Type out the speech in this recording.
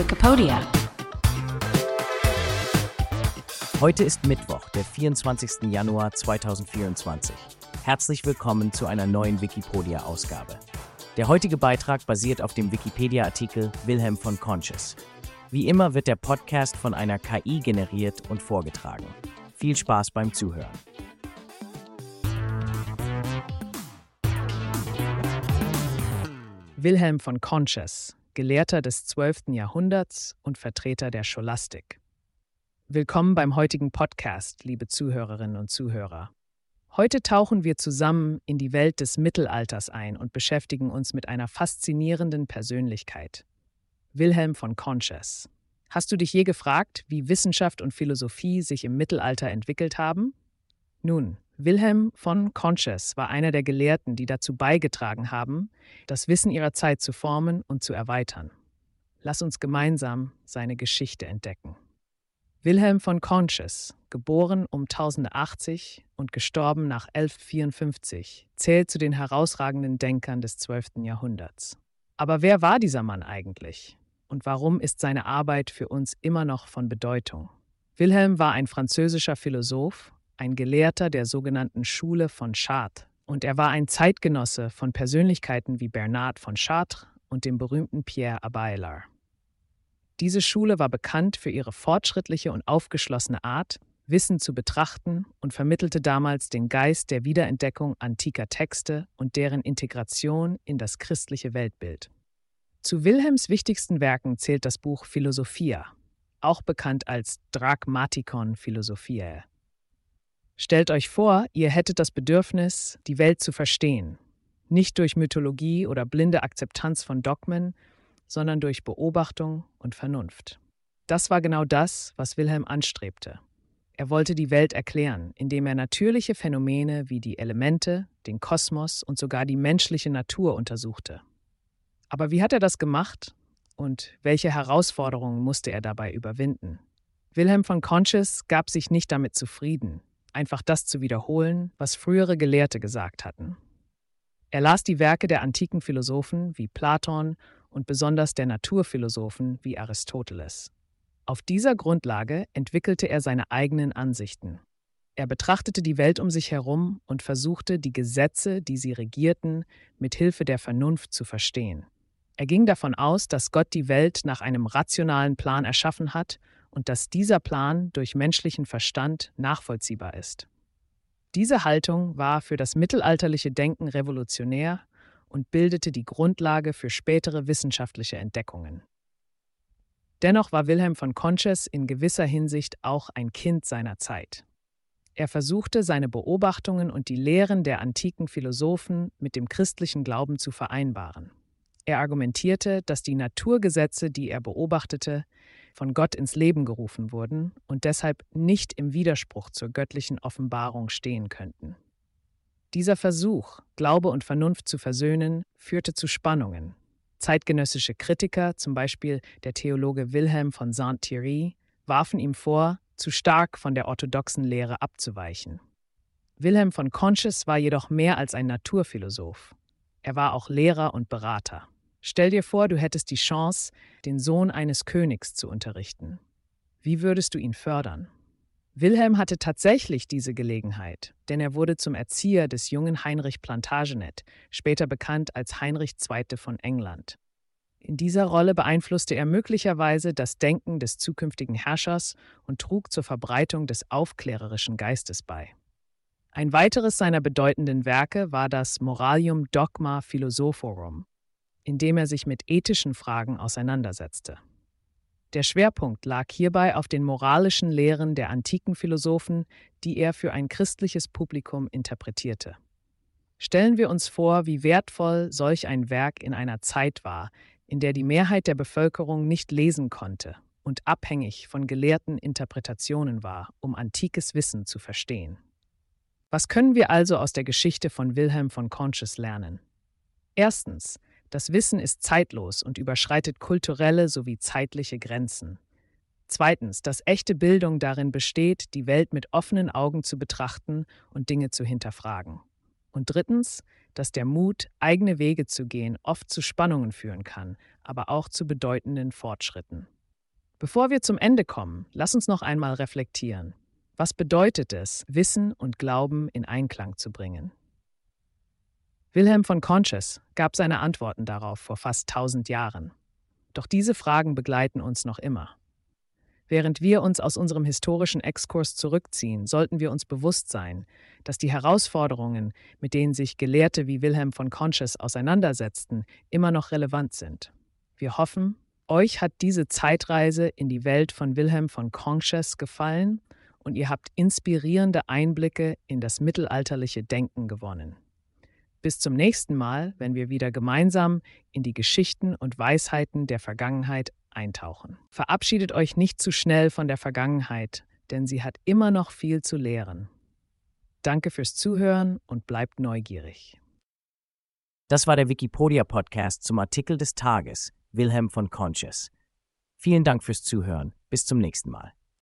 Wikipedia. Heute ist Mittwoch, der 24. Januar 2024. Herzlich willkommen zu einer neuen Wikipedia-Ausgabe. Der heutige Beitrag basiert auf dem Wikipedia-Artikel Wilhelm von Conscious. Wie immer wird der Podcast von einer KI generiert und vorgetragen. Viel Spaß beim Zuhören. Wilhelm von Conches, Gelehrter des 12. Jahrhunderts und Vertreter der Scholastik. Willkommen beim heutigen Podcast, liebe Zuhörerinnen und Zuhörer. Heute tauchen wir zusammen in die Welt des Mittelalters ein und beschäftigen uns mit einer faszinierenden Persönlichkeit. Wilhelm von Conches. Hast du dich je gefragt, wie Wissenschaft und Philosophie sich im Mittelalter entwickelt haben? Nun, Wilhelm von Conches war einer der Gelehrten, die dazu beigetragen haben, das Wissen ihrer Zeit zu formen und zu erweitern. Lass uns gemeinsam seine Geschichte entdecken. Wilhelm von Conches, geboren um 1080 und gestorben nach 1154, zählt zu den herausragenden Denkern des 12. Jahrhunderts. Aber wer war dieser Mann eigentlich? Und warum ist seine Arbeit für uns immer noch von Bedeutung? Wilhelm war ein französischer Philosoph ein Gelehrter der sogenannten Schule von Chartres, und er war ein Zeitgenosse von Persönlichkeiten wie Bernard von Chartres und dem berühmten Pierre Abelard. Diese Schule war bekannt für ihre fortschrittliche und aufgeschlossene Art, Wissen zu betrachten und vermittelte damals den Geist der Wiederentdeckung antiker Texte und deren Integration in das christliche Weltbild. Zu Wilhelms wichtigsten Werken zählt das Buch Philosophia, auch bekannt als Dragmatikon Philosophiae. Stellt euch vor, ihr hättet das Bedürfnis, die Welt zu verstehen, nicht durch Mythologie oder blinde Akzeptanz von Dogmen, sondern durch Beobachtung und Vernunft. Das war genau das, was Wilhelm anstrebte. Er wollte die Welt erklären, indem er natürliche Phänomene wie die Elemente, den Kosmos und sogar die menschliche Natur untersuchte. Aber wie hat er das gemacht und welche Herausforderungen musste er dabei überwinden? Wilhelm von Conches gab sich nicht damit zufrieden einfach das zu wiederholen, was frühere Gelehrte gesagt hatten. Er las die Werke der antiken Philosophen wie Platon und besonders der Naturphilosophen wie Aristoteles. Auf dieser Grundlage entwickelte er seine eigenen Ansichten. Er betrachtete die Welt um sich herum und versuchte, die Gesetze, die sie regierten, mit Hilfe der Vernunft zu verstehen. Er ging davon aus, dass Gott die Welt nach einem rationalen Plan erschaffen hat und dass dieser Plan durch menschlichen Verstand nachvollziehbar ist. Diese Haltung war für das mittelalterliche Denken revolutionär und bildete die Grundlage für spätere wissenschaftliche Entdeckungen. Dennoch war Wilhelm von Conches in gewisser Hinsicht auch ein Kind seiner Zeit. Er versuchte, seine Beobachtungen und die Lehren der antiken Philosophen mit dem christlichen Glauben zu vereinbaren. Er argumentierte, dass die Naturgesetze, die er beobachtete, von Gott ins Leben gerufen wurden und deshalb nicht im Widerspruch zur göttlichen Offenbarung stehen könnten. Dieser Versuch, Glaube und Vernunft zu versöhnen, führte zu Spannungen. Zeitgenössische Kritiker, zum Beispiel der Theologe Wilhelm von Saint-Thierry, warfen ihm vor, zu stark von der orthodoxen Lehre abzuweichen. Wilhelm von Conches war jedoch mehr als ein Naturphilosoph. Er war auch Lehrer und Berater. Stell dir vor, du hättest die Chance, den Sohn eines Königs zu unterrichten. Wie würdest du ihn fördern? Wilhelm hatte tatsächlich diese Gelegenheit, denn er wurde zum Erzieher des jungen Heinrich Plantagenet, später bekannt als Heinrich II. von England. In dieser Rolle beeinflusste er möglicherweise das Denken des zukünftigen Herrschers und trug zur Verbreitung des aufklärerischen Geistes bei. Ein weiteres seiner bedeutenden Werke war das Moralium Dogma Philosophorum, indem er sich mit ethischen Fragen auseinandersetzte. Der Schwerpunkt lag hierbei auf den moralischen Lehren der antiken Philosophen, die er für ein christliches Publikum interpretierte. Stellen wir uns vor, wie wertvoll solch ein Werk in einer Zeit war, in der die Mehrheit der Bevölkerung nicht lesen konnte und abhängig von gelehrten Interpretationen war, um antikes Wissen zu verstehen. Was können wir also aus der Geschichte von Wilhelm von Conches lernen? Erstens, das Wissen ist zeitlos und überschreitet kulturelle sowie zeitliche Grenzen. Zweitens, dass echte Bildung darin besteht, die Welt mit offenen Augen zu betrachten und Dinge zu hinterfragen. Und drittens, dass der Mut, eigene Wege zu gehen, oft zu Spannungen führen kann, aber auch zu bedeutenden Fortschritten. Bevor wir zum Ende kommen, lass uns noch einmal reflektieren. Was bedeutet es, Wissen und Glauben in Einklang zu bringen? Wilhelm von Conches gab seine Antworten darauf vor fast tausend Jahren. Doch diese Fragen begleiten uns noch immer. Während wir uns aus unserem historischen Exkurs zurückziehen, sollten wir uns bewusst sein, dass die Herausforderungen, mit denen sich Gelehrte wie Wilhelm von Conches auseinandersetzten, immer noch relevant sind. Wir hoffen, euch hat diese Zeitreise in die Welt von Wilhelm von Conches gefallen und ihr habt inspirierende Einblicke in das mittelalterliche Denken gewonnen. Bis zum nächsten Mal, wenn wir wieder gemeinsam in die Geschichten und Weisheiten der Vergangenheit eintauchen. Verabschiedet euch nicht zu schnell von der Vergangenheit, denn sie hat immer noch viel zu lehren. Danke fürs Zuhören und bleibt neugierig. Das war der Wikipedia-Podcast zum Artikel des Tages, Wilhelm von Conches. Vielen Dank fürs Zuhören. Bis zum nächsten Mal.